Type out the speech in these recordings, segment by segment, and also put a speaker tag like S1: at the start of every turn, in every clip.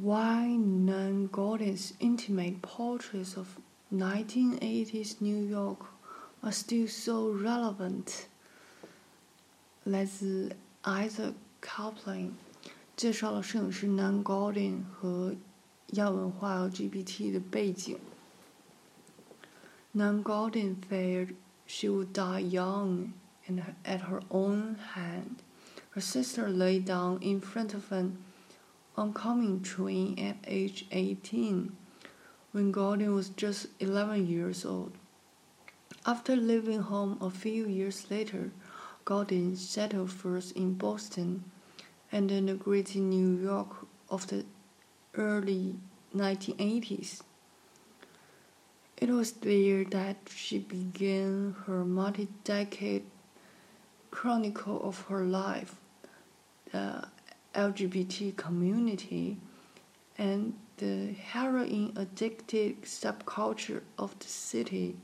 S1: why Nan Goldin's intimate portraits of 1980s New York are still so relevant. 来自 Isaac Kaplan 介绍了摄影师 Nan Goldin 和亚文化 LGBT 的背景。Nan Goldin feared she would die young and at her own hand. Her sister lay down in front of an oncoming train at age 18 when Goldin was just 11 years old. After leaving home a few years later, Goldin settled first in Boston and then the greater New York of the early 1980s. It was there that she began her multi decade chronicle of her life, the LGBT community, and the heroin addicted subculture of the city,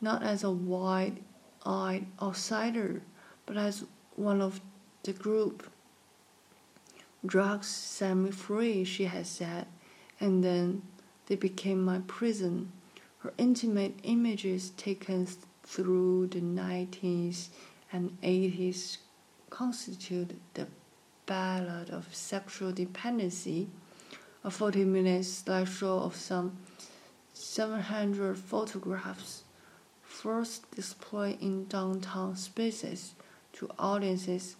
S1: not as a wide eyed outsider, but as one of the group. Drugs set me free, she had said, and then they became my prison. Her intimate images taken through the 90s and 80s constitute the Ballad of Sexual Dependency, a 40 minute slideshow of some 700 photographs, first displayed in downtown spaces to audiences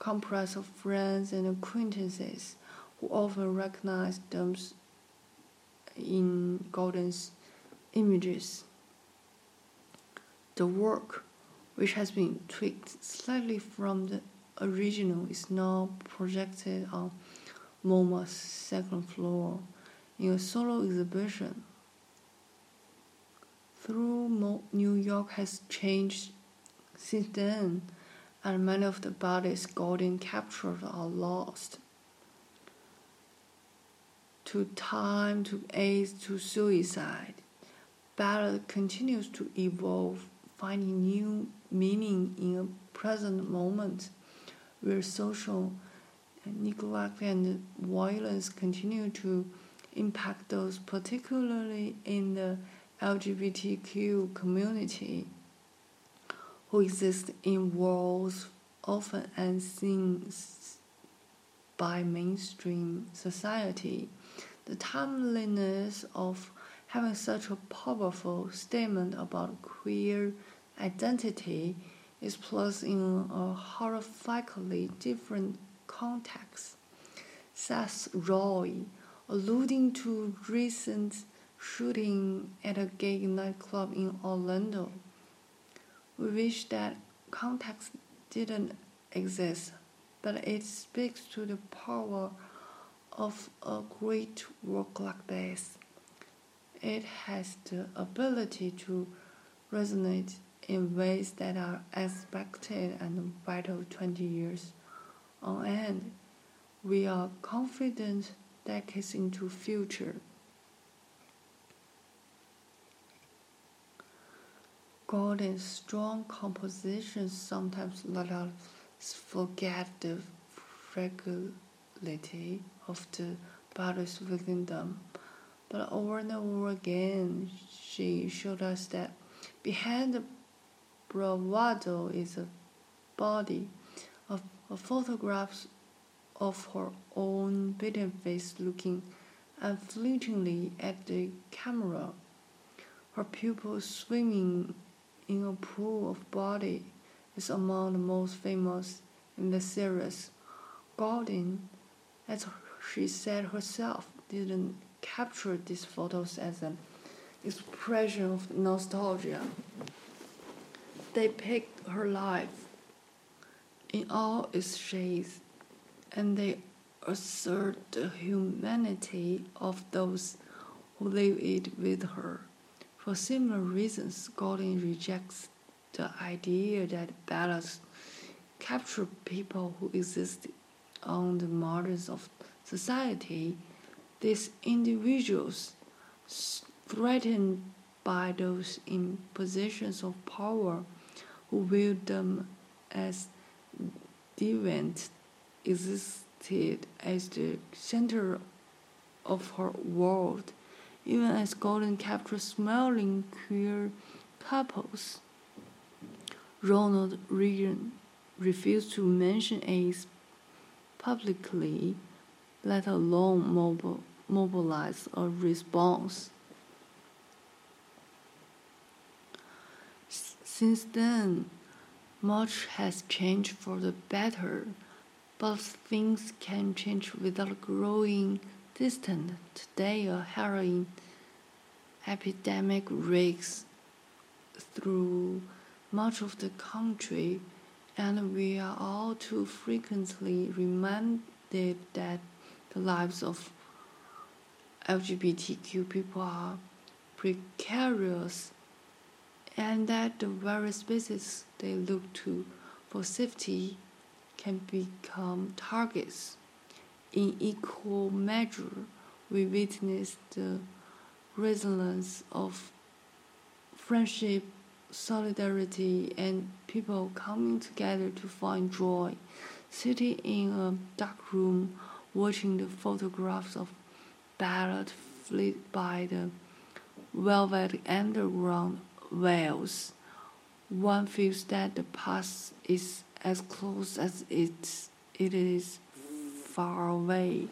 S1: comprised of friends and acquaintances who often recognize them in Goldin's images. The work, which has been tweaked slightly from the original, is now projected on MoMA's second floor in a solo exhibition. Through New York has changed since then, and many of the bodies Goldin captured are lost to time, to AIDS, to suicide. Ballad continues to evolve, finding new meaning in a present moment where social. Neglect and violence continue to impact those, particularly in the LGBTQ community, who exist in worlds often unseen by mainstream society. The timeliness of having such a powerful statement about queer identity is placed in a horrifically different context. Seth Roy, alluding to recent shooting at a gay nightclub in Orlando. We wish that context didn't exist, but it speaks to the power of a great work like this. It has the ability to resonate in ways that are expected and vital 20 years on end. We are confident decades into future. Goldin's strong compositions sometimes let us forget the fragility of the bodies within them. But over and over again, she showed us that behind the bravado is a body, of photographs of her own beaten face looking unflinchingly at the camera, her pupils swimming in a pool of body is among the most famous in the series. Goldin, as she said herself, didn't capture these photos as an expression of nostalgia. They picked her life in all its shades, and they assert the humanity of those who live it with her. For similar reasons, Goldin rejects the idea that ballads capture people who exist on the margins of society, these individuals threatened by those in positions of power who viewed them as deviant existed as the center of her world, even as Goldin captured smiling queer couples. Ronald Reagan refused to mention AIDS publicly, let alone mobil mobilize a response. Since then, much has changed for the better, but things can change without growing distant. Today, a heroin epidemic rakes through much of the country, and we are all too frequently reminded that the lives of LGBTQ people are precarious and that the very spaces they look to for safety can become targets. In equal measure, we witness the resilience of friendship, solidarity, and people coming together to find joy. Sitting in a dark room, watching the photographs of ballad flit by the velvet underground wails, one feels that the past is as close as it, it is far away.